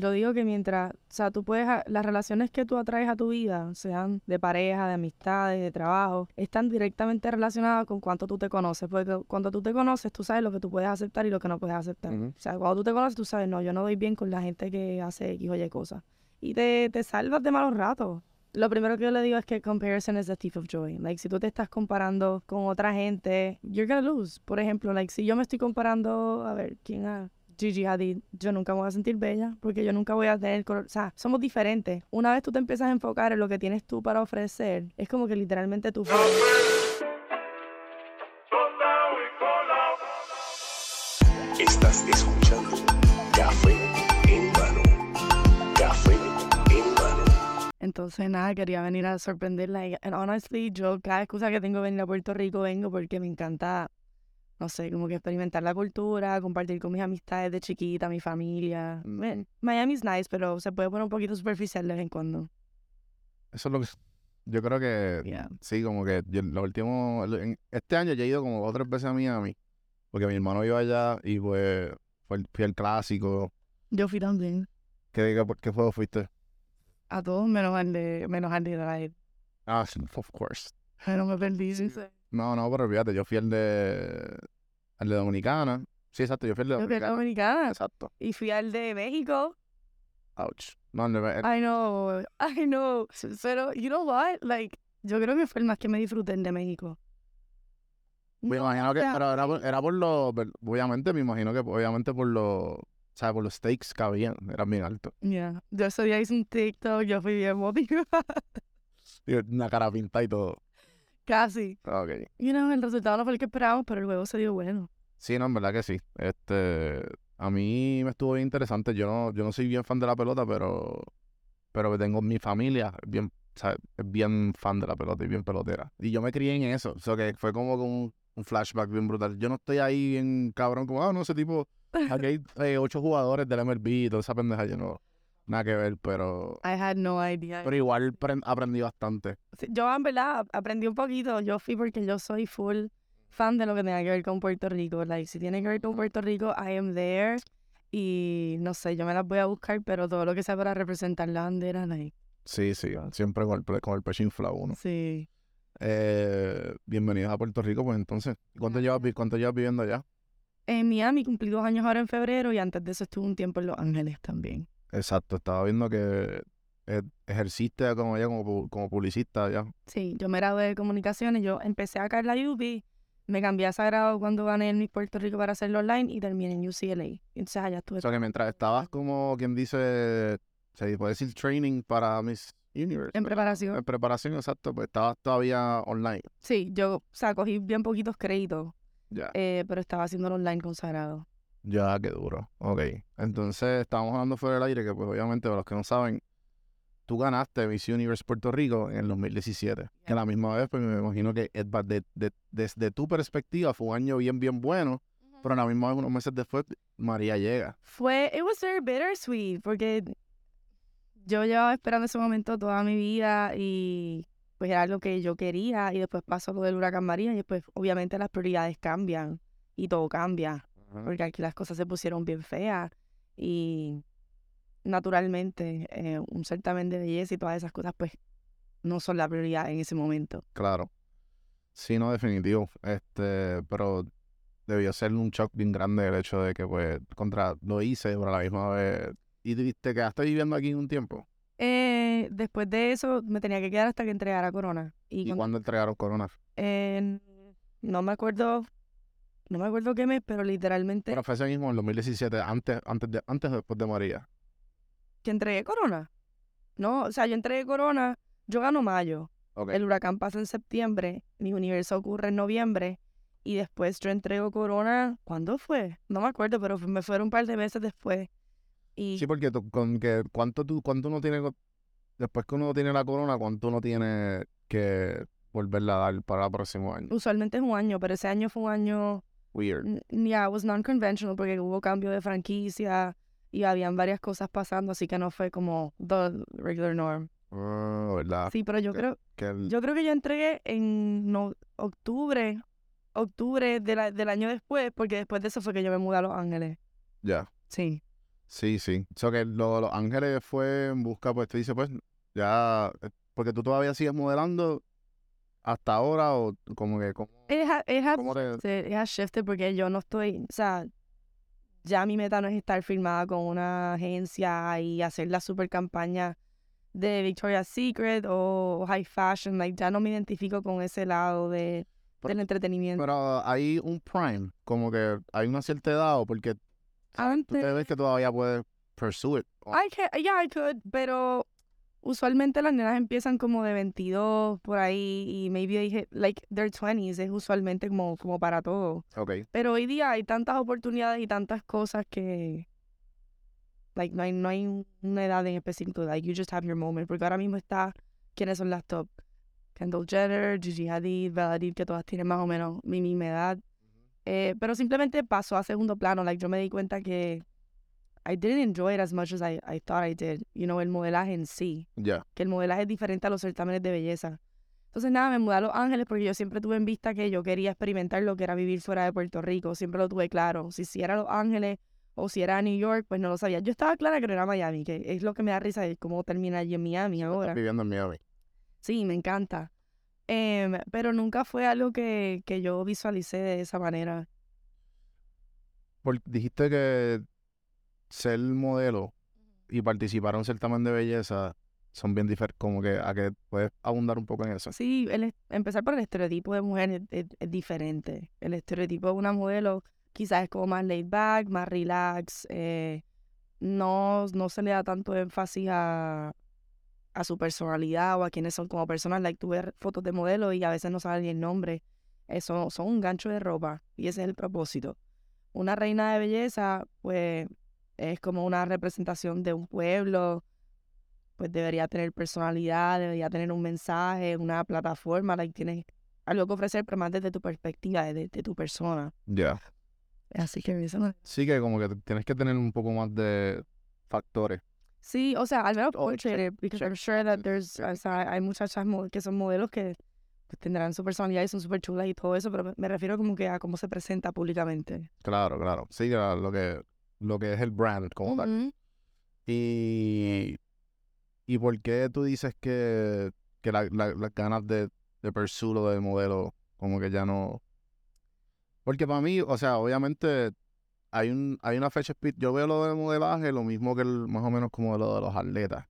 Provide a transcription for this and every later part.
Yo digo que mientras, o sea, tú puedes, las relaciones que tú atraes a tu vida, sean de pareja, de amistades, de trabajo, están directamente relacionadas con cuánto tú te conoces. Porque cuando tú te conoces, tú sabes lo que tú puedes aceptar y lo que no puedes aceptar. Ujú. O sea, cuando tú te conoces, tú sabes, no, yo no doy bien con la gente que hace X o Y cosas. Y te, te salvas de malos ratos. Lo primero que yo le digo es que comparison is the thief of joy. Like, si tú te estás comparando con otra gente, you're gonna lose. Por ejemplo, like, si yo me estoy comparando, a ver, ¿quién a Gigi Hadid? Yo nunca me voy a sentir bella porque yo nunca voy a tener color. O sea, somos diferentes. Una vez tú te empiezas a enfocar en lo que tienes tú para ofrecer, es como que literalmente tú... Estás escuchando Café en mano. Café en mano. Entonces, nada, quería venir a sorprenderla. Y honestly, yo cada excusa que tengo de venir a Puerto Rico vengo porque me encanta, no sé, como que experimentar la cultura, compartir con mis amistades de chiquita, mi familia. Ujú. Miami's nice, pero se puede poner un poquito superficial de vez en cuando. Eso es lo que... Yo creo que Yeah. sí, como que yo, lo último... este año ya he ido como dos o tres veces a Miami. Porque mi hermano iba allá y pues fue el- fui al clásico. Yo fui también. ¿Qué, qué, qué juego fuiste? A todos menos al de, menos al de Drive. Ah, sí, of course. Pero me perdí. sí. No, no, pero olvídate, yo fui al de... Al de Dominicana. Sí, exacto, yo fui al de Yo fui a la Dominicana. Dominicana. Exacto. Y fui al de México. Ouch. No, el de- el- I know, I know. Pero, you know what? Like, yo creo que fue el más que me disfruté el de México. Me No, imagino o que, sea, pero era por, era por los, obviamente me imagino que obviamente por los, ¿sabes? Por los stakes que habían, eran bien altos. Yeah. Yo ese día hice un TikTok, yo fui bien motivada. Una cara pintada y todo. Casi. Ok. You know, el resultado no fue el que esperábamos, pero el juego se dio bueno. Sí, no, en verdad que sí. Este, a mí me estuvo bien interesante. Yo no, yo no soy bien fan de la pelota, pero, pero tengo mi familia bien, bien fan de la pelota y bien pelotera. Y yo me crié en eso. O sea, que fue como un flashback bien brutal. Yo no estoy ahí bien cabrón como, ah, no, ese tipo, aquí hay eh, ocho jugadores del MLB y toda esa pendeja. Yo no, nada que ver, pero, I had no idea. pero igual pren- aprendí bastante. Yo, en verdad, aprendí un poquito. Yo fui porque yo soy full fan de lo que tenga que ver con Puerto Rico. Like, si tiene que ver con Puerto Rico, I am there. Y no sé, yo me las voy a buscar, pero todo lo que sea para representar la bandera, like, Sí, sí, siempre con el, con el pecho inflado uno. sí. Eh, bienvenidos a Puerto Rico, pues entonces. ¿Cuánto llevas, vi- cuánto llevas viviendo allá? En Miami cumplí dos años ahora en febrero y antes de eso estuve un tiempo en Los Ángeles también. Exacto, estaba viendo que eh, ejerciste como allá como, como publicista allá. Sí, yo me gradué de comunicaciones, yo empecé acá en la UB, me cambié a Sagrado cuando gané en Puerto Rico para hacerlo online y terminé en UCLA. Entonces allá estuve. O sea que mientras estabas como quien dice, se puede decir training para Miss Universe. En ¿verdad? preparación. En preparación, exacto, pues estabas todavía online. Sí, yo, o sea, cogí bien poquitos créditos, Ya. eh, pero estaba haciéndolo online con Sagrado. Ya, qué duro. Ok. Entonces, estábamos hablando fuera del aire que, pues, obviamente, para los que no saben, tú ganaste Miss Universe Puerto Rico en el 2017. Que a la misma vez, pues, me imagino que de- de- desde tu perspectiva, fue un año bien, bien bueno. Pero a la misma vez, unos meses después, María llega. Fue, it was very bittersweet, porque yo llevaba esperando ese momento toda mi vida y pues era lo que yo quería y después pasó lo del huracán María y después obviamente las prioridades cambian y todo cambia, porque aquí las cosas se pusieron bien feas y naturalmente eh, un certamen de belleza y todas esas cosas pues no son la prioridad en ese momento. Claro. Sí, no, definitivo. Este, pero debió ser un shock bien grande el hecho de que, pues, contra, lo hice, pero a la misma vez. ¿Y te- te quedaste viviendo aquí un tiempo? Eh, después de eso me tenía que quedar hasta que entregara Corona. Y, ¿Y cuando- cuándo entregaron Corona? no me acuerdo, no me acuerdo qué mes, pero literalmente Pero fue ese mismo, en 2017, antes, antes, de, antes o después de María. que entregué Corona. No, o sea, yo entregué Corona, yo gano mayo. El huracán pasa en septiembre, mi universo ocurre en noviembre y después yo entrego Corona, ¿cuándo fue? No me acuerdo, pero me fueron un par de meses después. Y Sí, porque tú, con que cuánto tú, cuánto uno tiene, después que uno tiene la corona, cuánto uno tiene que volverla a dar para el próximo año. usualmente es un año, pero ese año fue un año Weird. Yeah, it was non-conventional porque hubo cambio de franquicia y habían varias cosas pasando, así que no fue como the regular norm. Ah, ¿verdad? Sí, pero yo que- creo, Que el- yo creo que yo entregué en no, octubre, octubre de la- del año después, porque después de eso fue que yo me mudé a Los Ángeles. Ya. Sí. Sí, sí. O sea que lo de Los Ángeles fue en busca, pues te dice, pues, ya, eh, porque tú todavía sigues modelando hasta ahora o como que, ¿cómo, It, ha- it has cómo te- shifted, it has shifted porque yo no estoy, o sea, ya mi meta no es estar firmada con una agencia y hacer la super campaña de Victoria's Secret o high fashion, like ya no me identifico con ese lado de, Pero- del entretenimiento. Pero hay un prime, como que hay una cierta edad o porque tú Antes, te ves que todavía puedes pursue it. I can, yeah, I could, pero usualmente las nenas empiezan como de 22 por ahí y maybe they hit like their 20s, es usualmente como, como para todo. Ok, Pero hoy día hay tantas oportunidades y tantas cosas que like no hay, no hay un- una edad en específico, like you just have your moment, porque ahora mismo está quiénes son las top. Kendall Jenner, Gigi Hadid, Bella Hadid, que todas tienen más o menos mi misma edad. Eh, pero simplemente pasó a segundo plano, like yo me di cuenta que I didn't enjoy it as much as I, I thought I did. You know, el modelaje en sí ya. que el modelaje es diferente a los certámenes de belleza. Entonces, nada, me mudé a Los Ángeles porque yo siempre tuve en vista que yo quería experimentar lo que era vivir fuera de Puerto Rico. Siempre lo tuve claro. Si, si era Los Ángeles o si era New York, pues no lo sabía. Yo estaba clara que no era Miami, que es lo que me da risa de cómo termina allí en Miami ahora. Estás viviendo en Miami. Sí, me encanta. Em, pero nunca fue algo que, que yo visualicé de esa manera. Porque dijiste que ser modelo y participar en un certamen de belleza son bien diferentes, como que a que puedes abundar un poco en eso. Sí, el, empezar por el estereotipo de mujer es, diferente. El estereotipo de una modelo quizás es como más laid back, más relax, eh, no, no se le da tanto énfasis a, a su personalidad o a quienes son como personas. Like, tú ves fotos de modelo y a veces no saben ni el nombre. Eso son un gancho de ropa y ese es el propósito. Una reina de belleza, pues, es como una representación de un pueblo, pues debería tener personalidad, debería tener un mensaje, una plataforma, like, tienes algo que ofrecer, pero más desde tu perspectiva, desde, de tu persona. Ya. Así que eso Sí que como que tienes que tener un poco más de factores. Sí, o sea, al menos Oh, portraited, because I'm sure that there's, o sea, hay muchachas que son modelos que pues, tendrán su personalidad y son súper chulas y todo eso, pero me- refiero como que a cómo se presenta públicamente. Claro, claro. Sí, lo que, lo que es el brand como tal. Ujú. Y, ¿y por qué tú dices que, que la- la- las ganas de, de pursue lo de modelo como que ya no... Porque para mí, o sea, obviamente hay un hay una fecha... Yo veo lo del modelaje lo mismo que el, más o menos como lo de los atletas.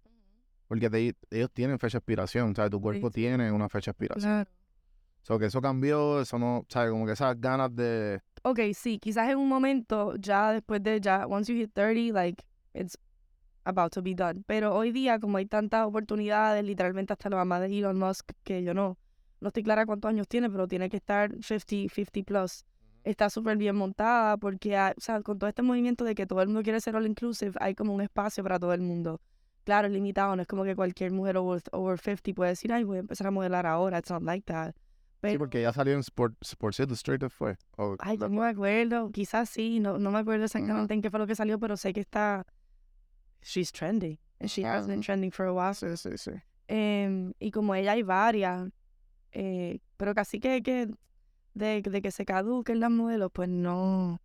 Porque te- ellos tienen fecha de expiración, ¿sabes? Tu cuerpo sí. tiene una fecha de expiración. Claro. So, que eso cambió, eso no, ¿sabes? Como que esas ganas de... Ok, sí, quizás en un momento, ya después de, ya, once you hit 30, like, it's about to be done. Pero hoy día, como hay tantas oportunidades, literalmente hasta la mamá de Elon Musk, que yo no, no estoy clara cuántos años tiene, pero tiene que estar 50, 50 plus. Está súper bien montada porque, o sea, con todo este movimiento de que todo el mundo quiere ser all inclusive, hay como un espacio para todo el mundo. Claro, es limitado, no es como que cualquier mujer over, over 50 puede decir, ay, voy a empezar a modelar ahora, it's not like that. Sí, porque ya salió en Sport, Sports Illustrated, fue. Ay, no me acuerdo. Quizás sí, no, no me acuerdo exactamente en qué fue lo que salió, pero sé que está. She's trending. And she has been trending for a while. Sí, sí, sí. Em, y como ella hay varias, eh, pero casi que, que de, de que se caduquen las modelos, pues no.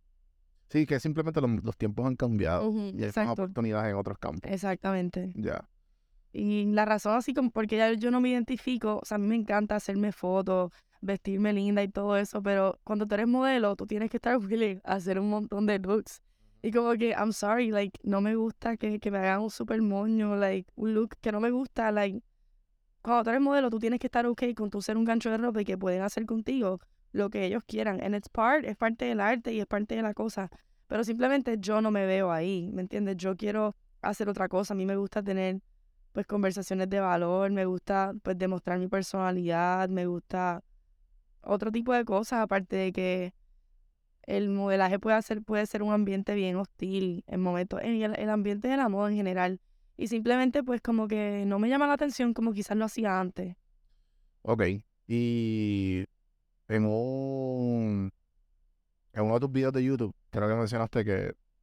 Sí, que simplemente los, los tiempos han cambiado y hay más oportunidades en otros campos. Exactamente. Ya. Y la razón así como porque ya yo no me identifico, o sea, a mí me encanta hacerme fotos, vestirme linda y todo eso, pero cuando tú eres modelo, tú tienes que estar willing a hacer un montón de looks. Y como que, I'm sorry, like, no me gusta que, que me hagan un super moño, like, un look que no me gusta, like, cuando tú eres modelo, tú tienes que estar okay con tu ser un gancho de ropa y que pueden hacer contigo lo que ellos quieran. And it's part, es parte del arte y es parte de la cosa. Pero simplemente yo no me veo ahí, ¿me entiendes? Yo quiero hacer otra cosa. A mí me gusta tener pues conversaciones de valor, me gusta pues demostrar mi personalidad, me gusta otro tipo de cosas, aparte de que el modelaje puede ser, puede ser un ambiente bien hostil en momentos, en el, el ambiente de la moda en general. Y simplemente pues como que no me llama la atención como quizás lo hacía antes. Ok. Y en un en uno de tus videos de YouTube, creo que mencionaste que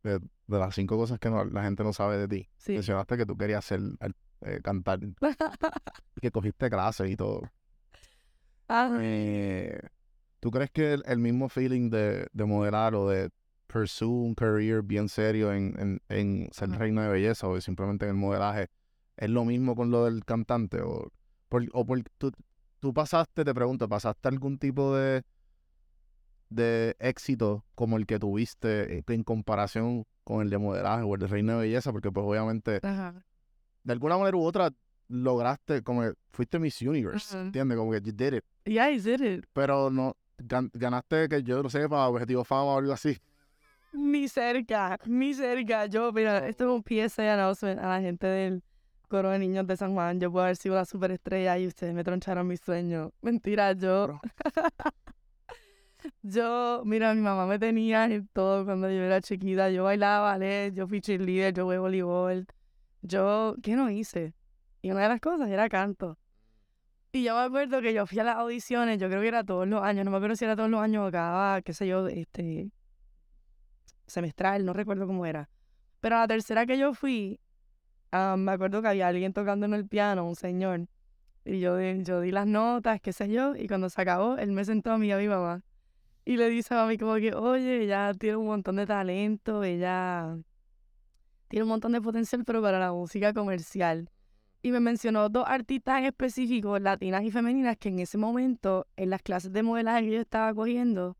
de, de las cinco cosas que no- la gente no sabe de ti, Sí. mencionaste que tú querías ser eh, cantar que cogiste clases y todo. Ah, Eh, ¿Tú crees que el, el mismo feeling de, de modelar o de pursue un career bien serio en, en, en ser Ajá. reina de belleza o simplemente en el modelaje, ¿es lo mismo con lo del cantante? ¿O, por, o por- tú, tú pasaste, te pregunto, ¿pasaste algún tipo de, de éxito como el que tuviste eh, en comparación con el de modelaje o el de reina de belleza? Porque pues obviamente Ajá. De alguna manera u otra lograste, como que fuiste Miss Universe, Ujú. ¿entiendes? Como que you did it, Yeah, I did it. pero no, gan- ganaste que yo no sé, para Objetivo Fama o algo así. Ni cerca, ni cerca. Yo, mira, esto es un PSA announcement a la gente del coro de niños de San Juan. Yo puedo haber sido una superestrella y ustedes me troncharon mi sueño. Mentira, yo. Yo, mira, mi mamá me tenía en todo cuando yo era chiquita. Yo bailaba ballet, yo fui cheerleader, yo jugué voleibol. Yo, ¿qué no hice? Y una de las cosas era canto. Y yo me acuerdo que yo fui a las audiciones, yo creo que era todos los años, no me acuerdo si era todos los años o cada, qué sé yo, este, semestral, no recuerdo cómo era. Pero la tercera que yo fui, ah, me acuerdo que había alguien tocando en el piano, un señor. Y yo, yo di las notas, qué sé yo, y cuando se acabó, él me sentó a mí y a mi mamá. Y le dice a mami como que, oye, ella tiene un montón de talento, ella tiene un montón de potencial, pero para la música comercial. Y me mencionó dos artistas en específico, latinas y femeninas, que en ese momento, en las clases de modelaje que yo estaba cogiendo,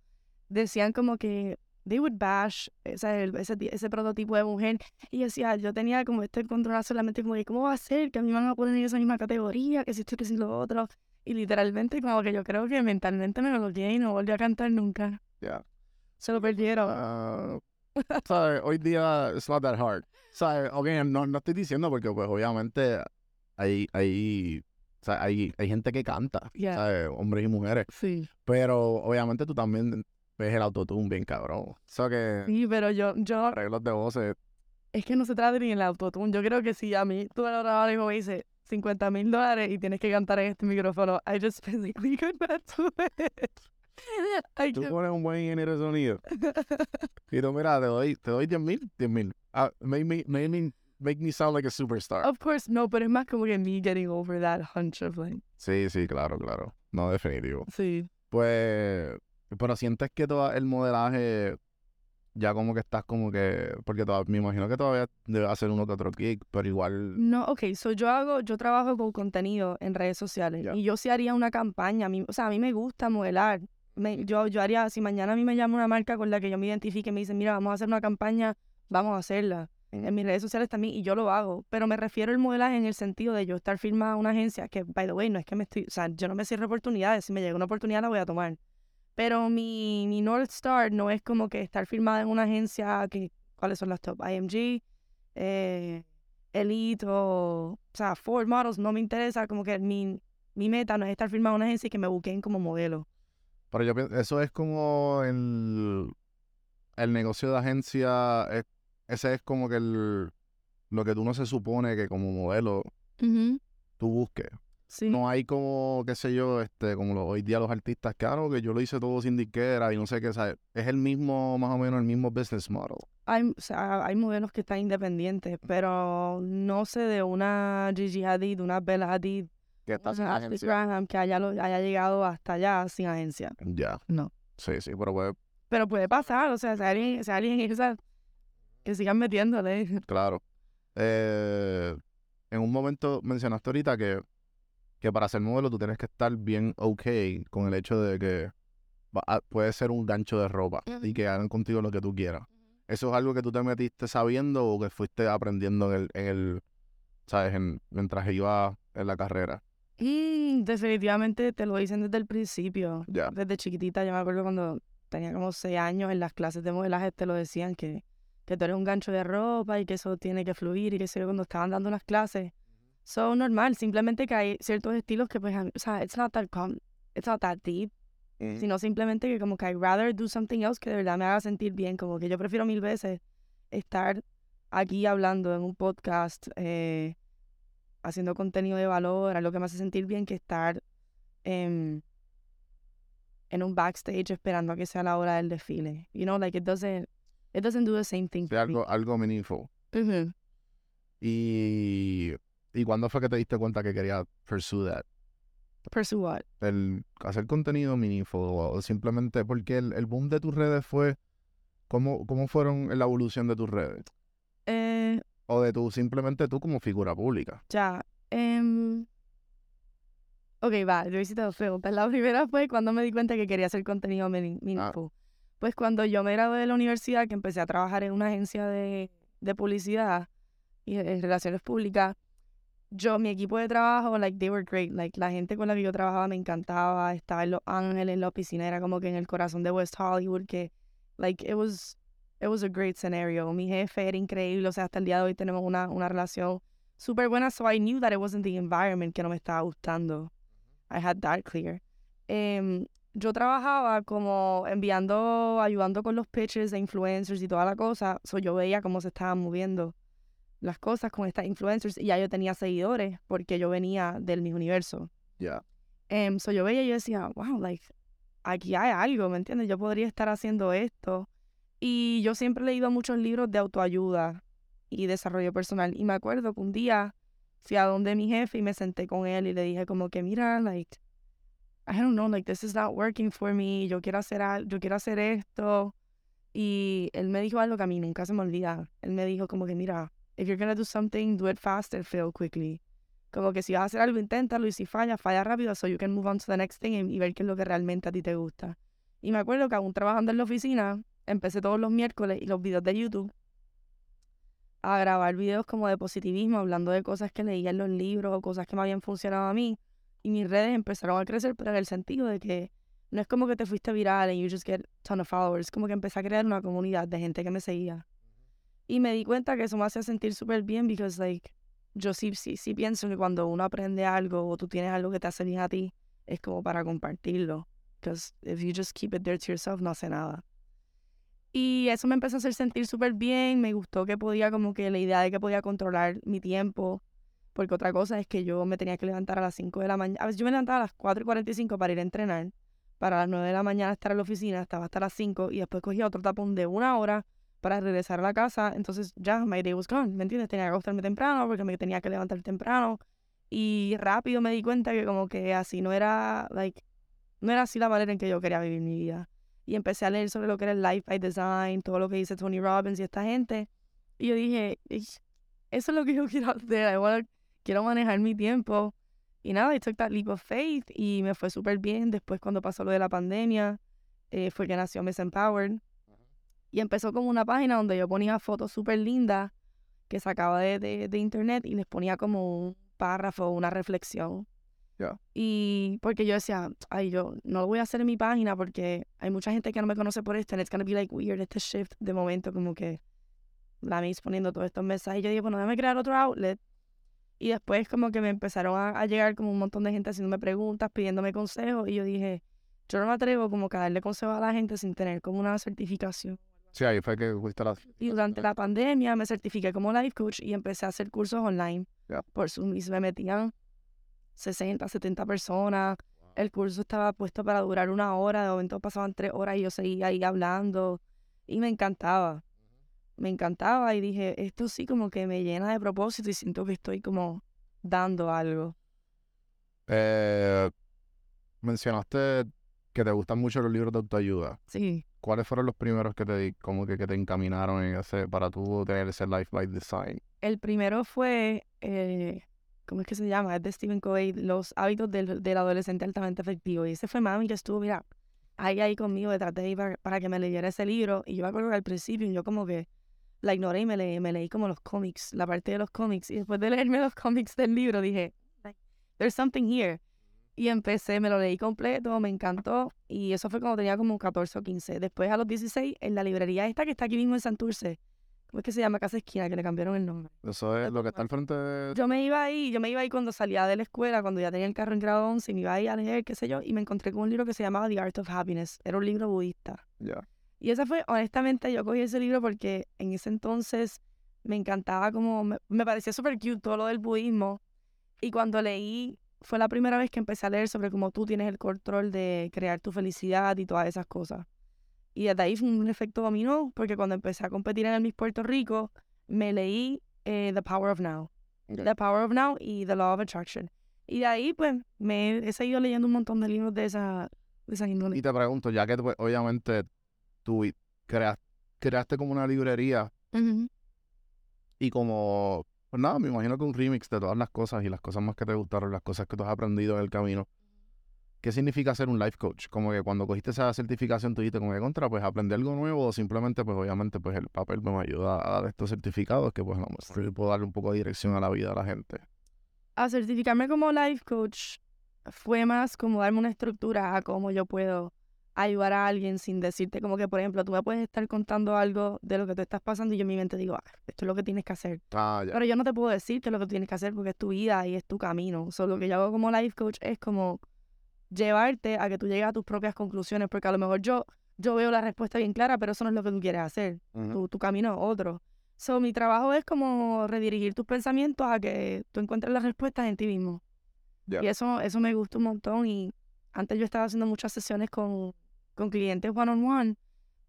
decían como que they would bash ese, ese, ese prototipo de mujer. Y yo decía, yo tenía como este control solamente como que, ¿cómo va a ser que a mí me van a poner en esa misma categoría, que si esto, que si lo otro? Y literalmente como que yo creo que mentalmente me bloqueé y no volví a cantar nunca. Ya. Se lo perdieron. Ah, ¿sabes? Hoy día it's not that hard. ¿Sabes? Ok, no, no estoy diciendo porque pues obviamente hay, hay, o sea, hay, hay gente que canta, Yeah. ¿sabes? Hombres y mujeres. Sí. Pero obviamente tú también ves el autotune bien cabrón. Sea que Sí, pero yo, yo, arreglos de voces. es que no se trata ni del autotune. Yo creo que si a mí tú me lo grabas y me dices 50 mil dólares y tienes que cantar en este micrófono, I just physically could not do it. I Tú pones un buen ingeniero de sonido. Y tú, mira, te doy, te doy 10 mil, 10 mil. Ah, make, me, make, me, make me sound like a superstar. Of course, no, pero es más como que me getting over that hunch of like, Sí, sí, claro, claro. No, definitivo. sí. Pues, pero sientes que todo el modelaje ya como que estás como que, porque toda- me imagino que todavía debe hacer uno que otro gig, pero igual, No, ok, so yo hago, yo trabajo con contenido en redes sociales Ya. y yo sí haría una campaña, a mí, o sea, a mí me gusta modelar. Me- yo, yo haría, si mañana a mí me llama una marca con la que yo me identifique y me dicen, mira, vamos a hacer una campaña, vamos a hacerla. En mis redes sociales también, y yo lo hago. Pero me refiero al modelaje en el sentido de yo estar firmada a una agencia, que, by the way, no es que me estoy, o sea, yo no me cierro oportunidades, si me llega una oportunidad la voy a tomar. Pero mi, mi North Star no es como que estar firmada en una agencia, que, ¿cuáles son las top? IMG, eh, Elite o, o sea, Ford Models, no me interesa, como que mi, mi meta no es estar firmada en una agencia y que me busquen como modelo. Pero yo pienso, eso es como el, el negocio de agencia, es- ese es como que el, lo que tú no se supone que como modelo tú busques. Sí. No hay como, qué sé yo, este, como lo- hoy día los artistas, claro, que yo lo hice todo sin disquera y no sé qué, ¿sabes? Es el mismo, más o menos el mismo business model. Hay, o sea, hay modelos que están independientes, pero no sé de una Gigi Hadid, una Bella Hadid, Que estás en una Ashley agencia. Graham que haya, lo- haya llegado hasta allá sin agencia. Ya. No. Sí, sí, pero pues, Pero puede pasar, o sea, si alguien, si alguien que sigan metiéndole. claro. Eh, en un momento mencionaste ahorita que, que para ser modelo tú tienes que estar bien ok con el hecho de que va a- puede ser un gancho de ropa y que hagan contigo lo que tú quieras. ¿Eso es algo que tú te metiste sabiendo o que fuiste aprendiendo en el, en el ¿sabes? En, mientras iba en la carrera. Mm, definitivamente te lo dicen desde el principio. Ya. Desde chiquitita, yo me acuerdo cuando tenía como seis años en las clases de modelaje te lo decían que, que tú eres un gancho de ropa y que eso tiene que fluir y que sé cuando estaban dando las clases. Son normal, simplemente que hay ciertos estilos que pues, o sea, it's not that, com- it's not that deep, sino simplemente que como que I'd rather do something else que de verdad me haga sentir bien, como que yo prefiero mil veces estar aquí hablando en un podcast, eh, haciendo contenido de valor, algo que me hace sentir bien que estar en, en un backstage esperando a que sea la hora del desfile. You know, like it doesn't, it doesn't do the same thing. Sí, for me. algo, algo meaningful. Ujú. Y, ¿Y cuándo fue que te diste cuenta que querías pursue that? Pursue what? El hacer contenido meaningful o simplemente porque el, el boom de tus redes fue ¿cómo, ¿cómo fueron la evolución de tus redes? Eh, O de tú, simplemente tú como figura pública. ya. em, ok, va, yo hice dos preguntas. La primera fue cuando me di cuenta que quería hacer contenido meaning- meaningful. Pues cuando yo me gradué de la universidad, que empecé a trabajar en una agencia de, de publicidad y de relaciones públicas, yo, mi equipo de trabajo, like, they were great. Like, la gente con la que yo trabajaba me encantaba. Estaba en Los Ángeles, en la oficina, era como que en el corazón de West Hollywood, que, like, it was, it was a great scenario. Mi jefe era increíble, o sea, hasta el día de hoy tenemos una, una relación súper buena, so I knew that it wasn't the environment que no me estaba gustando. I had that clear. Em, yo trabajaba como enviando, ayudando con los pitches de influencers y toda la cosa, so yo veía cómo se estaban moviendo las cosas con estas influencers y ya yo tenía seguidores porque yo venía del mismo universo. Ya. Em, so yo veía y yo decía, wow, like, aquí hay algo, ¿me entiendes? Yo podría estar haciendo esto. Y yo siempre he leído muchos libros de autoayuda y desarrollo personal. Y me acuerdo que un día fui a donde mi jefe y me senté con él y le dije como que, mira, like, I don't know, like, this is not working for me. Yo quiero hacer, yo quiero hacer esto. Y él me dijo algo que a mí nunca se me olvida. Él me dijo como que, mira, if you're gonna do something, do it fast and fail quickly. Como que si vas a hacer algo, inténtalo y si falla, falla rápido so you can move on to the next thing y, y ver qué es lo que realmente a ti te gusta. Y me acuerdo que aún trabajando en la oficina, empecé todos los miércoles y los videos de YouTube a grabar videos como de positivismo, hablando de cosas que leía en los libros o cosas que me habían funcionado a mí. Y mis redes empezaron a crecer, pero en el sentido de que no es como que te fuiste viral and you just get ton of followers, como que empecé a crear una comunidad de gente que me seguía. Y me di cuenta que eso me hacía sentir súper bien because like yo sí, sí, sí pienso que cuando uno aprende algo o tú tienes algo que te hace bien a ti, es como para compartirlo. Because if you just keep it there to yourself, no hace nada. Y eso me empezó a hacer sentir súper bien. Me gustó que podía, como que la idea de que podía controlar mi tiempo. Porque otra cosa es que yo me tenía que levantar a las 5 de la mañana. A veces yo me levantaba a las 4 y 45 para ir a entrenar. Para las 9 de la mañana estar en la oficina, estaba hasta las 5 y después cogía otro tapón de una hora para regresar a la casa. Entonces ya, my day was gone, ¿me entiendes? Tenía que acostarme temprano porque me tenía que levantar temprano. Y rápido me di cuenta que como que así no era, like, no era así la manera en que yo quería vivir mi vida. Y empecé a leer sobre lo que era el Life by Design, todo lo que dice Tony Robbins y esta gente. Y yo dije, "Ish, eso es lo que yo quiero hacer. I wanna- quiero manejar mi tiempo. Y nada, I took that leap of faith y me fue súper bien. Después cuando pasó lo de la pandemia, eh, fue que nació Miss Empowered. Y empezó como una página donde yo ponía fotos súper lindas que sacaba de, de, de internet y les ponía como un párrafo, una reflexión. Ya. Y porque yo decía, ay, yo no lo voy a hacer en mi página porque hay mucha gente que no me conoce por esto and it's gonna be like weird, este shift de momento como que la mis poniendo todos estos mensajes. Y yo dije, bueno, déjame crear otro outlet. Y después como que me empezaron a, a llegar como un montón de gente haciéndome preguntas, pidiéndome consejos. Y yo dije, yo no me atrevo como que a darle consejos a la gente sin tener como una certificación. Sí, ahí fue que fuiste la... Y durante la pandemia me certifiqué como life coach y empecé a hacer cursos online. Ya. Por Zoom y se me metían 60, 70 personas. El curso estaba puesto para durar una hora, de momento pasaban tres horas y yo seguía ahí hablando. Y me encantaba. Me encantaba y dije, esto sí como que me llena de propósito y siento que estoy como dando algo. Eh, mencionaste que te gustan mucho los libros de autoayuda. Sí. ¿Cuáles fueron los primeros que te di- como que, que te encaminaron en ese, para tú tener ese life by design? El primero fue, eh, ¿cómo es que se llama? Es de Stephen Covey, Los hábitos del, del adolescente altamente efectivo. Y ese fue mami que estuvo, mira, ahí, ahí conmigo detrás de ahí para, para que me leyera ese libro. Y yo me acuerdo que al principio yo como que la ignoré y me, leí, me leí como los cómics, la parte de los cómics. Y después de leerme los cómics del libro dije, there's something here. Y empecé, me lo leí completo, me encantó. Y eso fue cuando tenía como 14 o 15. Después a los 16, en la librería esta que está aquí mismo en Santurce. ¿Cómo es que se llama? Casa Esquina, que le cambiaron el nombre. Eso es lo que está al frente de... Yo me iba ahí, yo me iba ahí cuando salía de la escuela, cuando ya tenía el carro en grado 11, y me iba ahí a leer, qué sé yo, y me encontré con un libro que se llamaba The Art of Happiness. Era un libro budista. Ya. Y ese fue, honestamente, yo cogí ese libro porque en ese entonces me encantaba como, me, me parecía súper cute todo lo del budismo. Y cuando leí, fue la primera vez que empecé a leer sobre cómo tú tienes el control de crear tu felicidad y todas esas cosas. Y desde ahí fue un efecto dominó, porque cuando empecé a competir en el Miss Puerto Rico, me leí eh, The Power of Now. The Power of Now y The Law of Attraction. Y de ahí, pues, me he seguido leyendo un montón de libros de esa, de esa índole. Y te pregunto, ya que pues, obviamente tú creas, creaste como una librería y como, pues nada, me imagino que un remix de todas las cosas y las cosas más que te gustaron, las cosas que tú has aprendido en el camino. ¿Qué significa ser un life coach? Como que cuando cogiste esa certificación, tú dijiste como que contra, pues aprender algo nuevo o simplemente, pues obviamente, pues el papel me ayuda a dar estos certificados que pues a yo puedo darle un poco de dirección a la vida de la gente. A certificarme como life coach fue más como darme una estructura a cómo yo puedo ayudar a alguien sin decirte como que, por ejemplo, tú me puedes estar contando algo de lo que tú estás pasando y yo en mi mente digo, ah, esto es lo que tienes que hacer. Ah. Pero yo no te puedo decir qué es lo que tienes que hacer porque es tu vida y es tu camino. Solo lo que yo hago como life coach es como llevarte a que tú llegues a tus propias conclusiones, porque a lo mejor yo, yo veo la respuesta bien clara, pero eso no es lo que tú quieres hacer. Tu, tu camino es otro. So, mi trabajo es como redirigir tus pensamientos a que tú encuentres las respuestas en ti mismo. Y eso, eso me gusta un montón. Y antes yo estaba haciendo muchas sesiones con, con clientes one on one,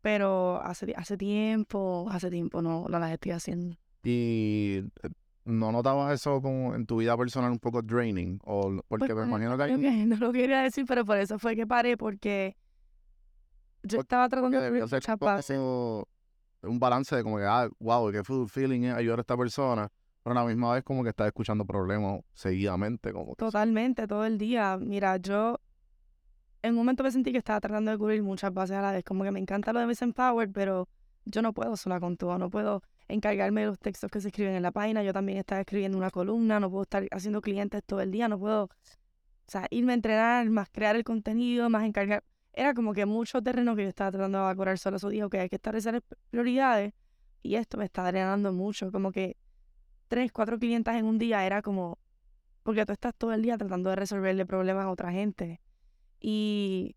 pero hace, hace tiempo, hace tiempo no, no las estoy haciendo. Y eh, no notabas eso como en tu vida personal un poco draining o l- porque Pues, me por imagino que hay no lo quería decir, pero por eso fue que paré, porque yo Porque estaba tratando de muchas como un balance de como que, ah, wow, qué feeling es ayudar a esta persona, pero a la misma vez como que estás escuchando problemas seguidamente, como Totalmente, todo el día. Mira, yo en un momento me sentí que estaba tratando de cubrir muchas bases a la vez. Como que me encanta lo de Miss Empowered, pero yo no puedo sola con todo. No puedo encargarme de los textos que se escriben en la página. Yo también estaba escribiendo una columna. No puedo estar haciendo clientes todo el día. No puedo, o sea, irme a entrenar, más crear el contenido, más encargar. Era como que mucho terreno que yo estaba tratando de evacuar solo. Eso dije, ok, hay que establecer prioridades. Y esto me está drenando mucho. Como que tres, cuatro clientas en un día era como porque tú estás todo el día tratando de resolverle problemas a otra gente. Y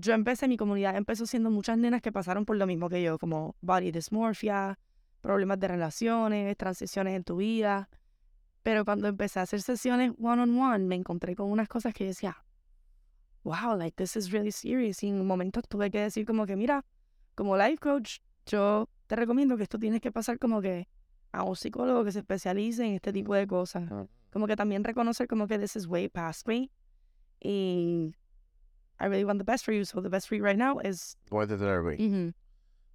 yo empecé, mi comunidad empezó siendo muchas nenas que pasaron por lo mismo que yo, como body dysmorphia, problemas de relaciones, transiciones en tu vida. Pero cuando empecé a hacer sesiones one on one, me encontré con unas cosas que yo decía, wow, like this is really serious. Y en un momento tuve que decir como que, mira, como life coach, yo te recomiendo que esto tienes que pasar como que a un psicólogo que se especialice en este tipo de cosas. Como que también reconocer como que this is way past me. Y I really want the best for you. So the best for you right now is... Voy de therapy. Ujú.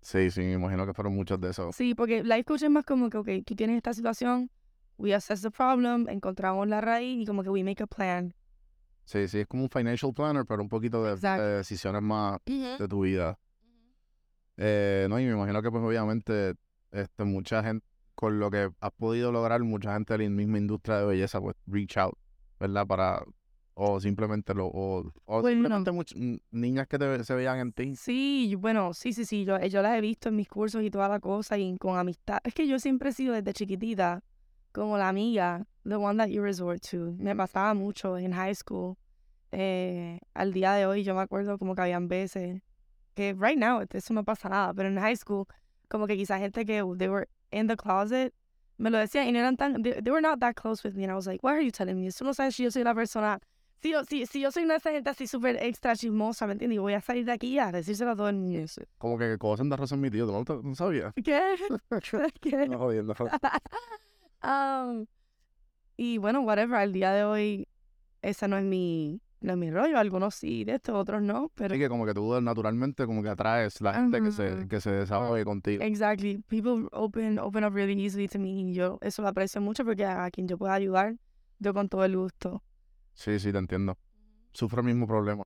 Sí, sí, me imagino que fueron muchos de esos. Sí, porque life coach es más como que, ok, tú tienes esta situación, we assess the problem, encontramos la raíz y como que we make a plan. Sí, sí, es como un financial planner, pero un poquito de, de decisiones más de tu vida. Eh, no, y me imagino que pues obviamente este, mucha gente, con lo que has podido lograr, mucha gente de la misma industria de belleza, pues reach out, ¿verdad? Para, o simplemente lo, o, o Bueno. simplemente much- niñas que te se vean en ti. Sí, bueno, sí, sí, sí, yo, yo las he visto en mis cursos y toda la cosa y con amistad. Es que yo siempre he sido desde chiquitita como la amiga, the one that you resort to. Me pasaba mucho en high school. Eh, al día de hoy yo me acuerdo como que habían veces que right now eso no pasa nada, pero en high school como que quizás gente que they were in the closet me lo decían y no eran tan, they, they were not that close with me and I was like, why are you telling me? Tú no sabes si yo soy la persona si yo, si, si yo soy una de esas gente así súper extra chismosa, ¿me entiendes? Y voy a salir de aquí a decírselo a todo el mundo. Como que cosas de razón mi tío, ¿tú no, no sabías? ¿Qué? ¿Qué? No jodiendo. Um, y bueno, whatever, al día de hoy, ese no es mi, no es mi rollo. Algunos sí, de esto, otros no, pero Así que como que tú naturalmente como que atraes la gente que se, que se desahogue contigo. exactly, people open, open up really easily to me y yo eso lo aprecio mucho porque a quien yo pueda ayudar, yo con todo el gusto. Sí, sí, te entiendo. Sufro el mismo problema.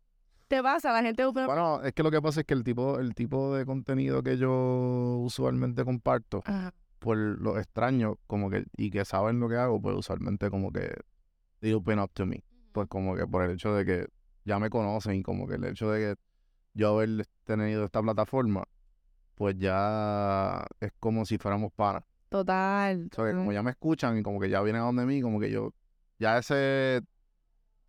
¿Te pasa? La gente. Bueno, es que lo que pasa es que el tipo, el tipo de contenido que yo usualmente comparto, Ajá. por lo extraño, como que, y que saben lo que hago, pues usualmente como que they open up to me. Pues como que por el hecho de que ya me conocen y como que el hecho de que yo haber tenido esta plataforma, pues ya es como si fuéramos panas. Total. O sea, que como ya me escuchan y como que ya vienen a donde mí, como que yo, ya ese,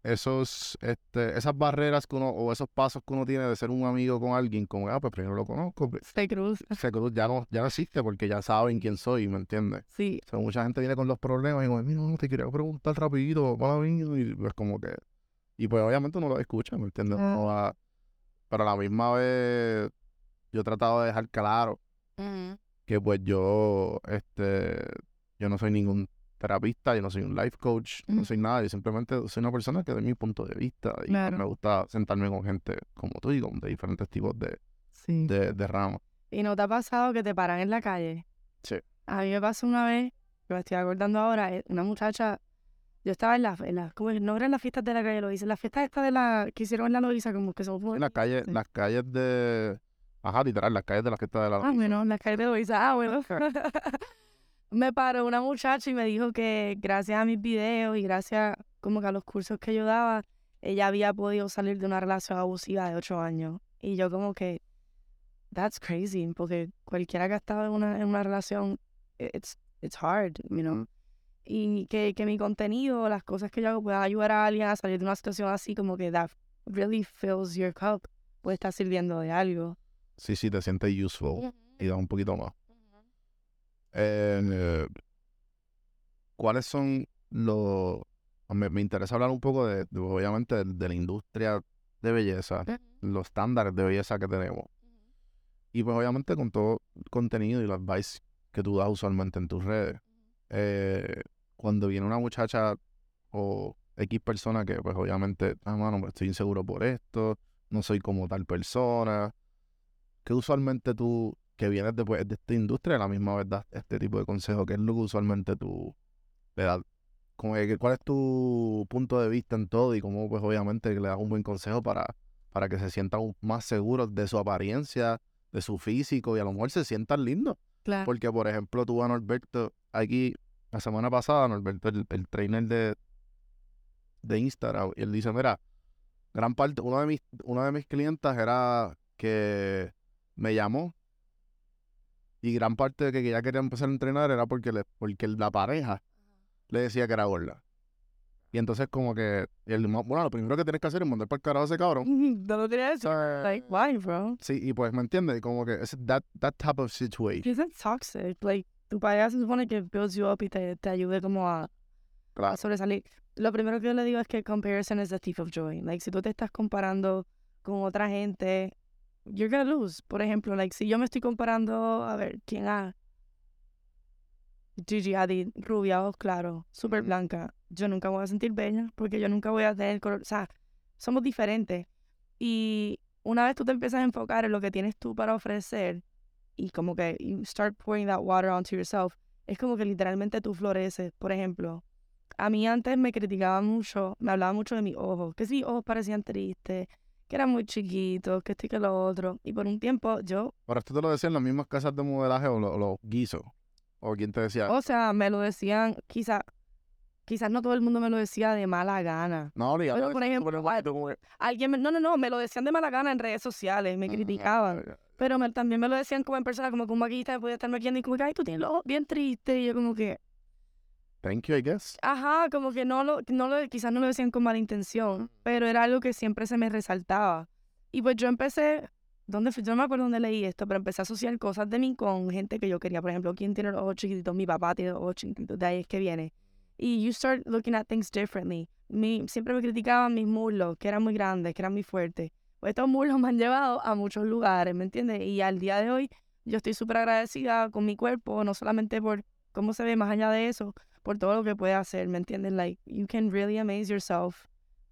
esos, este, esas barreras que uno, o esos pasos que uno tiene de ser un amigo con alguien, como, ah, pues primero lo conozco, pues, Se cruza. se cruz- ya no, ya no existe porque ya saben quién soy, ¿me entiendes? Sí. O sea, mucha gente viene con los problemas y como, mira, no, te quería preguntar rapidito, para mí, y pues como que, y pues obviamente uno lo escucha, ¿me entiendes? Ah. Va- pero a la misma vez, yo he tratado de dejar claro que pues yo, este, yo no soy ningún terapista, yo no soy un life coach, no soy nada, yo simplemente soy una persona que de mi punto de vista y pues, Claro. me gusta sentarme con gente como tú y con de diferentes tipos de, Sí. de, de ramas. ¿Y no te ha pasado que te paran en la calle? Sí. A mí me pasó una vez, que me estoy acordando ahora, eh, una muchacha, yo estaba en la, en la como que no eran las fiestas de la calle, lo hice, las fiestas estas de la, que hicieron en la Loiza, como que son... En las calles, sí. las calles de. Ajá, literal, las calles de la fiesta de la. Ah, bueno, las calles de Loiza, ah, bueno. me paró una muchacha y me dijo que gracias a mis videos y gracias como que a los cursos que yo daba, ella había podido salir de una relación abusiva de ocho años. Y yo como que, that's crazy, porque cualquiera que ha estado en una, en una relación, it's, it's hard, you know. Y que, que mi contenido, las cosas que yo hago puedan ayudar a alguien a salir de una situación así, como que that really fills your cup, puede estar sirviendo de algo. Sí, sí, te sientes useful y da un poquito más. Eh, ¿Cuáles son los... Me, me interesa hablar un poco de, de, obviamente, de, de la industria de belleza, los estándares de belleza que tenemos. Y pues obviamente con todo el contenido y los advice que tú das usualmente en tus redes. Eh, cuando viene una muchacha o X persona que pues obviamente, ah, mano, pues, estoy inseguro por esto, no soy como tal persona. que usualmente tú, que vienes de, pues, de esta industria, a la misma vez das este tipo de consejo? ¿Qué es lo que usualmente tú le das? Como que, ¿Cuál es tu punto de vista en todo y cómo pues obviamente le das un buen consejo para, para que se sientan más seguros de su apariencia, de su físico y a lo mejor se sientan lindos? Claro. Porque, por ejemplo, tú a Norberto, aquí, la semana pasada, Norberto, el, el trainer de, de Instagram, y él dice, mira, gran parte, uno de mis, una de mis clientas era que me llamó y gran parte de que ella quería empezar a entrenar era porque, le, porque la pareja le decía que era gorda. Y entonces como que, él, bueno, lo primero que tienes que hacer es mandar para el carajo a ese cabrón. No tenía eso. Like, why, bro? Sí, y pues, ¿me entiendes? Como que es that, that type of situation. It's toxic. Like, tu pareja se supone que builds you up y te, te ayude como a, a Claro. sobresalir. Lo primero que yo le digo es que comparison is the thief of joy. Like, si tú te estás comparando con otra gente, you're gonna lose. Por ejemplo, like, si yo me estoy comparando, a ver, ¿quién ha? Gigi Hadid, rubia, ojos claros, súper blanca. Yo nunca voy a sentir bella porque yo nunca voy a tener color. O sea, somos diferentes. Y una vez tú te empiezas a enfocar en lo que tienes tú para ofrecer y como que you start pouring that water onto yourself, es como que literalmente tú floreces. Por ejemplo, a mí antes me criticaban mucho, me hablaban mucho de mis ojos, que si mis ojos parecían tristes, que eran muy chiquitos, que esto y que lo otro. Y por un tiempo yo, Pero esto te lo decían las mismas casas de modelaje o lo- los guisos. O quien te decía, o sea, me lo decían, quizá, quizás no todo el mundo me lo decía de mala gana. no, Oli, pero por ejemplo, Alguien, me- no, no, no, me lo decían de mala gana en redes sociales, me criticaban. Pero me- también me lo decían como en persona, como que un maquillista podía estar maquillando y como que, ay, tú tienes los ojos bien tristes. Y yo como que, Thank you, I guess. ajá, como que no lo, no lo, quizás no lo decían con mala intención, pero era algo que siempre se me resaltaba. Y pues yo empecé, ¿dónde fui? Yo no me acuerdo dónde leí esto, pero empecé a asociar cosas de mí con gente que yo quería. Por ejemplo, ¿quién tiene los ojos chiquititos? Mi papá tiene los ojos chiquititos, de ahí es que viene. Y you start looking at things differently. Mi, siempre me criticaban mis muslos, que eran muy grandes, que eran muy fuertes. Pues estos muslos me han llevado a muchos lugares, ¿me entiendes? Y al día de hoy yo estoy súper agradecida con mi cuerpo, no solamente por cómo se ve, más allá de eso, por todo lo que puede hacer, ¿me entiendes? Like, you can really amaze yourself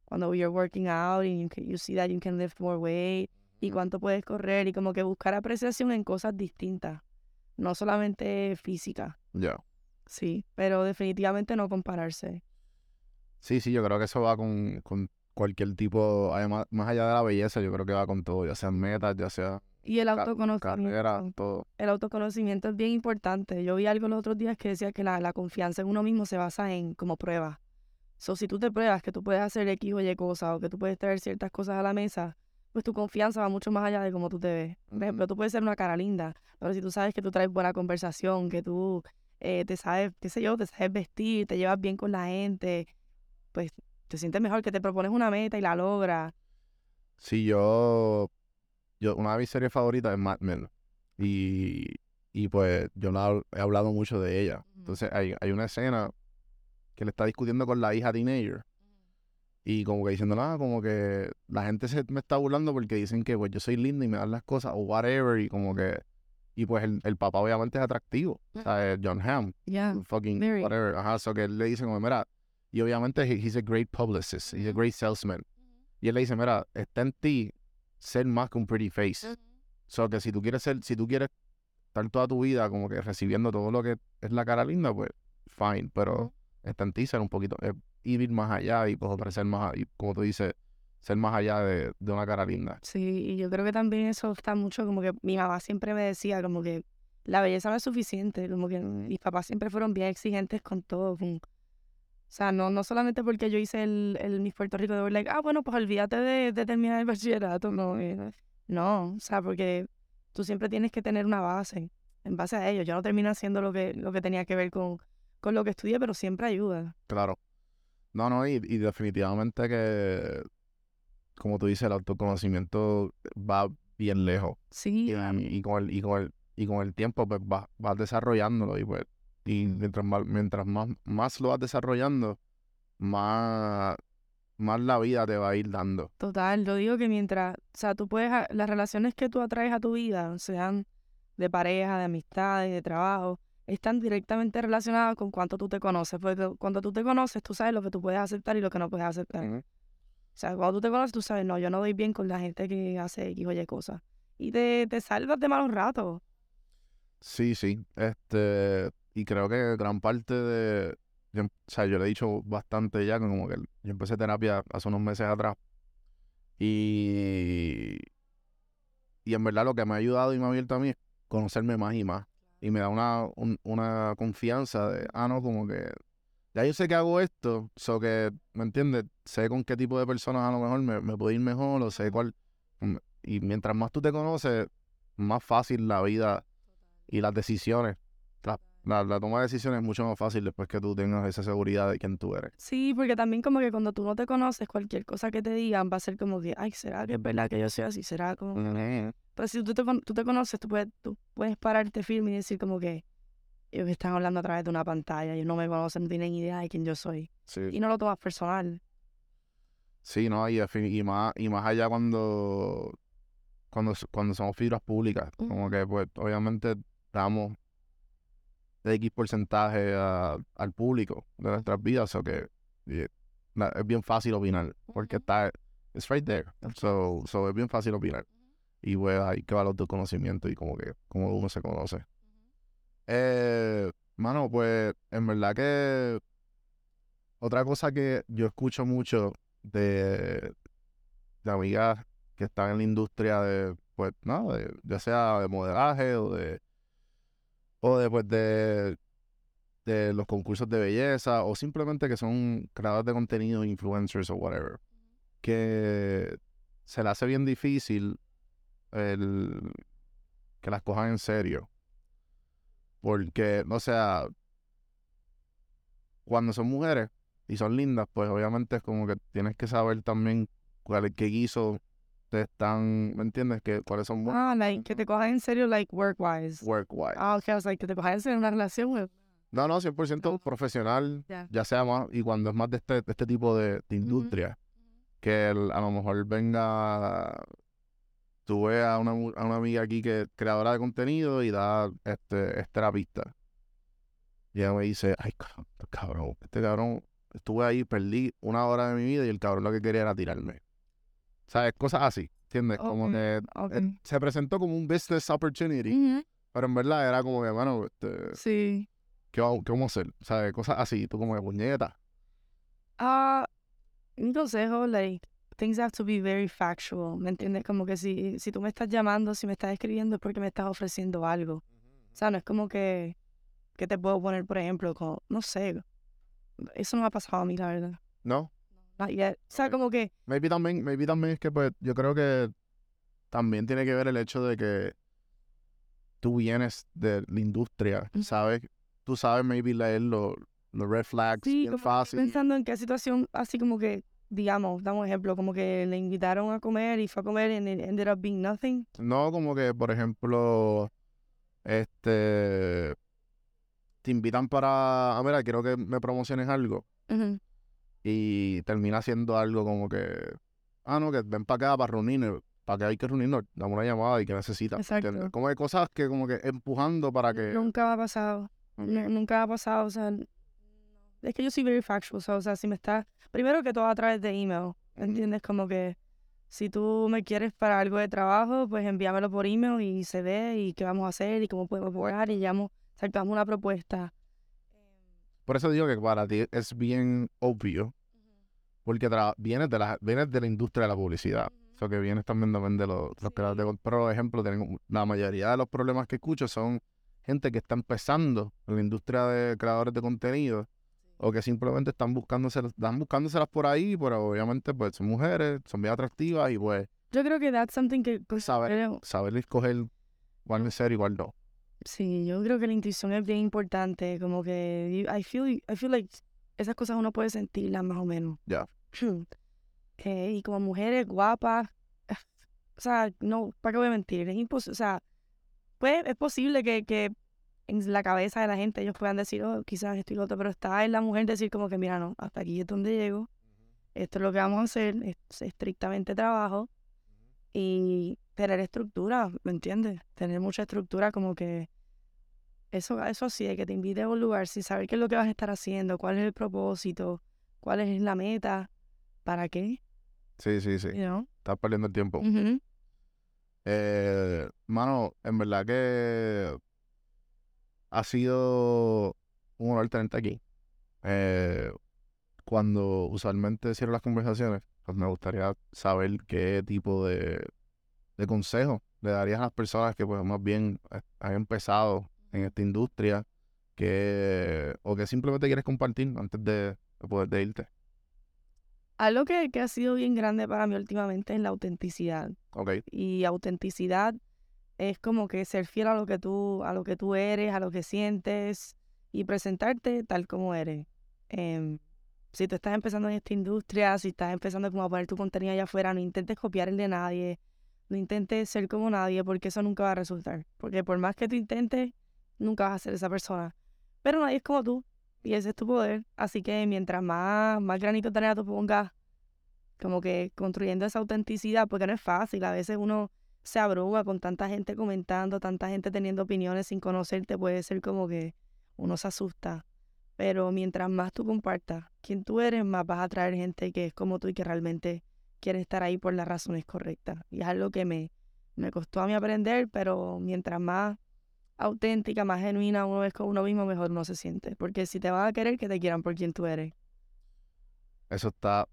cuando you're working out and you, can, you see that you can lift more weight y cuánto puedes correr y como que buscar apreciación en cosas distintas, no solamente física, Ya. sí, pero definitivamente no compararse. Sí, sí, yo creo que eso va con, con cualquier tipo, además, más allá de la belleza, yo creo que va con todo, ya sean metas, ya sea Y el autoconocimiento. carrera, todo. el autoconocimiento es bien importante. Yo vi algo los otros días que decía que la, la confianza en uno mismo se basa en como pruebas. So, si tú te pruebas que tú puedes hacer X o Y cosas o que tú puedes traer ciertas cosas a la mesa, pues tu confianza va mucho más allá de cómo tú te ves. Por ejemplo, tú puedes ser una cara linda, pero si tú sabes que tú traes buena conversación, que tú eh, te sabes, qué sé yo, te sabes vestir, te llevas bien con la gente, pues te sientes mejor que te propones una meta y la logras. Sí, yo, yo, una de mis series favoritas es Mad Men. Y, y pues yo la he hablado mucho de ella. Entonces hay, hay una escena que le está discutiendo con la hija teenager. Y como que diciendo, nada, como que la gente se me está burlando porque dicen que pues yo soy linda y me dan las cosas o whatever. Y como que, y pues el, el papá obviamente es atractivo. O sea, John Hamm. Yeah. fucking very. whatever. Ajá, so que él le dice como, mira, y obviamente he- he's a great publicist, he's a great salesman. Y él le dice, mira, está en ti ser más que un pretty face. So que si tú quieres ser, si tú quieres estar toda tu vida como que recibiendo todo lo que es la cara linda, pues fine. Pero en ti ser un poquito, eh, ir más allá y pues ofrecer más, y como tú dices, ser más allá de, de una cara linda. Sí, y yo creo que también eso está mucho como que mi mamá siempre me decía como que la belleza no es suficiente, como que mis papás siempre fueron bien exigentes con todo. con- sea, no, no solamente porque yo hice el, el Miss Puerto Rico de like, ah, bueno, pues olvídate de, de terminar el bachillerato, no, eh, no, o sea, porque tú siempre tienes que tener una base, en base a ello. Yo no terminé haciendo lo que, lo que tenía que ver con, con lo que estudié, pero siempre ayuda. Claro. No, no, y, y definitivamente que, como tú dices, el autoconocimiento va bien lejos. Sí, Y, y con el, y con el, y con el tiempo pues vas, vas desarrollándolo y pues, y mientras más, mientras más, más lo vas desarrollando, más, más la vida te va a ir dando. Total, yo digo que mientras, o sea, tú puedes, las relaciones que tú atraes a tu vida, sean de pareja, de amistades, de trabajo, están directamente relacionadas con cuánto tú te conoces, porque cuando tú te conoces, tú sabes lo que tú puedes aceptar y lo que no puedes aceptar. O sea, cuando tú te conoces, tú sabes, no, yo no doy bien con la gente que hace X o Y cosas. Y te, te salvas de malos ratos. Sí, sí. Este, y creo que gran parte de, o sea, yo le he dicho bastante ya, como que yo empecé terapia hace unos meses atrás. Y, y en verdad lo que me ha ayudado y me ha abierto a mí es conocerme más y más. Y me da una, un- una confianza de, ah, no, como que ya yo sé que hago esto, so que, ¿me entiendes? Sé con qué tipo de personas a lo mejor me, me puede ir mejor, o sé cuál. mm, Y mientras más tú te conoces, más fácil la vida y las decisiones. La, la, toma de decisiones es mucho más fácil después que tú tengas esa seguridad de quién tú eres. Sí, porque también como que cuando tú no te conoces, cualquier cosa que te digan va a ser como que, ay, ¿será que es verdad que yo soy así? ¿Será como...? Pero si tú te, tú te conoces, tú puedes, tú puedes pararte firme y decir como que ellos están hablando a través de una pantalla, ellos no me conocen, no tienen idea de quién yo soy. Sí. Y no lo tomas personal. Sí, no, y, y más, y más allá cuando, cuando, cuando somos figuras públicas, como que pues obviamente damos de X porcentaje a- al público de nuestras vidas, o que es bien fácil opinar, porque está, it's right there, so, so es bien fácil opinar. Y pues hay que valorar tu conocimiento y como que, como uno se conoce. Eh, mano, pues en verdad que otra cosa que yo escucho mucho de, de amigas que están en la industria de, pues, no, de- ya sea de modelaje o de, o de, pues, de, de los concursos de belleza o simplemente que son creadores de contenido, influencers o whatever, que se le hace bien difícil el que las cojan en serio. Porque, o sea, cuando son mujeres y son lindas, pues obviamente es como que tienes que saber también cuál qué guiso te están, ¿me entiendes? Que, cuáles son buenos Ah, like, que te cojan en serio, like, work-wise. work-wise. Ah, ok, was like, que te cojan en serio en una relación, güey. No, no, 100% Ah. profesional, Ya. ya sea más, y cuando es más de este, de este tipo de, de industria, que el- a lo mejor venga, tú ves a una, a una amiga aquí que es creadora de contenido y da, este, es terapista. Y ella me dice, ay, cabrón, cabrón, este cabrón, estuve ahí, perdí una hora de mi vida y el cabrón lo que quería era tirarme. ¿Sabes? Cosas así, ¿entiendes? Como Ok, que ok. eh, se presentó como un business opportunity, pero en verdad era como que, mano, este, Sí. ¿qué, qué vamos a hacer? ¿Sabes? Cosas así, tú como que puñeta. Ah, un consejo, like, things have to be very factual, ¿me entiendes? Como que si, si tú me estás llamando, si me estás escribiendo es porque me estás ofreciendo algo. O sea, no es como que, que te puedo poner, por ejemplo, como, no sé, eso no me ha pasado a mí, la verdad. ¿No? Not yet. O sea, como que, Maybe también, maybe también es que pues yo creo que también tiene que ver el hecho de que tú vienes de la industria, Ujú. ¿sabes? Tú sabes maybe leer los los red flags sí, bien como fácil. pensando en qué situación, así como que, digamos, damos un ejemplo, como que le invitaron a comer y fue a comer it ended up being nothing. No como que, por ejemplo, este te invitan para, a ver, quiero que me promociones algo Ujú. Y termina siendo algo como que, ah, no, que ven para acá para reunirnos, para que hay que reunirnos, dame una llamada y que necesitas. ¿entiendes? Exacto. Como que cosas que como que empujando para que... Nunca me ha pasado. Ok. Nu- Nunca me ha pasado, o sea, es que yo soy very factual, o sea, o sea, si me está, primero que todo a través de email, ¿entiendes? Como que Si tú me quieres para algo de trabajo, pues envíamelo por email y se ve y qué vamos a hacer y cómo podemos jugar y llamo, sacamos una propuesta. Por eso digo que para ti es bien obvio, porque vienes, de la, vienes de la industria de la publicidad. Eso que vienes también de los, los creadores de Pero, por ejemplo, tienen- la mayoría de los problemas que escucho son gente que está empezando en la industria de creadores de contenido o que simplemente están buscándose, están buscándoselas por ahí, pero obviamente pues son mujeres, son bien atractivas y pues Yo creo que that's something que pues, Saber. creo- saber escoger cuál en serio y cuál no. Sí, yo creo que la intuición es bien importante, como que I feel, I feel like esas cosas uno puede sentirlas más o menos. Ya. Eh, y como mujeres guapas, o sea, no, ¿para qué voy a mentir? Es imposible, o sea, pues es posible que, que en la cabeza de la gente ellos puedan decir, oh, quizás esto y lo otro, pero está en la mujer decir como que, mira, no, hasta aquí es donde llego, esto es lo que vamos a hacer, es estrictamente trabajo y tener estructura, ¿me entiendes? Tener mucha estructura como que eso, eso sí, que te invite a un lugar sin saber qué es lo que vas a estar haciendo, cuál es el propósito, cuál es la meta, para qué, Sí, sí, sí. you know? Estás perdiendo el tiempo. Ujú. Eh, mano, en verdad que ha sido un honor tenerte aquí. Eh, cuando usualmente cierro las conversaciones, pues me gustaría saber qué tipo de, de consejo le darías a las personas que pues más bien eh, han empezado en esta industria que, o que simplemente quieres compartir antes de, de poder de irte. Algo que, que ha sido bien grande para mí últimamente es la autenticidad. Y autenticidad es como que ser fiel a lo que tú, a lo que tú eres, a lo que sientes y presentarte tal como eres. Em, si tú estás empezando en esta industria, si estás empezando como a poner tu contenido allá afuera, no intentes copiar el de nadie, no intentes ser como nadie, porque eso nunca va a resultar. Porque por más que tú intentes, nunca vas a ser esa persona. Pero nadie es como tú, y ese es tu poder. Así que mientras más, más granito de arena tú pongas, como que construyendo esa autenticidad, porque no es fácil, a veces uno se abruma con tanta gente comentando, tanta gente teniendo opiniones sin conocerte, puede ser como que uno se asusta. Pero mientras más tú compartas quién tú eres, más vas a atraer gente que es como tú y que realmente quiere estar ahí por las razones correctas. Y es algo que me, me costó a mí aprender, pero mientras más auténtica, más genuina uno es con uno mismo, mejor uno se siente. Porque si te van a querer, que te quieran por quien tú eres. eso está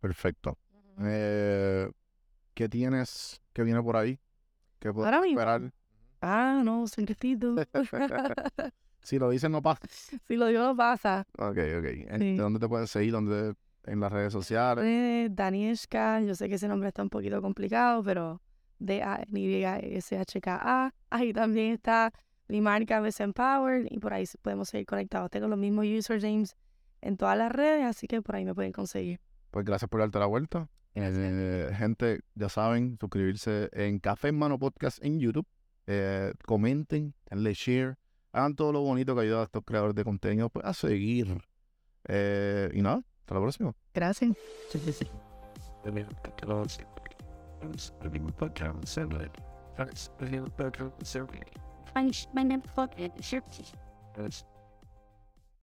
perfecto. Eh, ¿Qué tienes que viene por ahí? ¿Qué puedo Ahora mismo. esperar? Ah, no, secretito. Si lo dicen, no pasa. si lo digo, no pasa. Ok, ok. ¿En- Sí. ¿De dónde te pueden seguir? ¿Dónde? En las redes sociales. Eh, Danieshka, yo sé que ese nombre está un poquito complicado, pero D-A-N-Y-S-H-K-A. Ahí también está mi marca Best Empowered y por ahí podemos seguir conectados. Tengo los mismos usernames en todas las redes, así que por ahí me pueden conseguir. Pues gracias por darte la vuelta. Eh, gente, ya saben, suscribirse en Café en Mano Podcast en YouTube. Eh, comenten, denle share. Hagan todo lo bonito que ayuda a estos creadores de contenido pues, a seguir. Eh, y nada, hasta la próxima. Gracias. That's living with Bertrand and Sandlin. That's living with Bertrand and Sandlin. Find my name for it. That's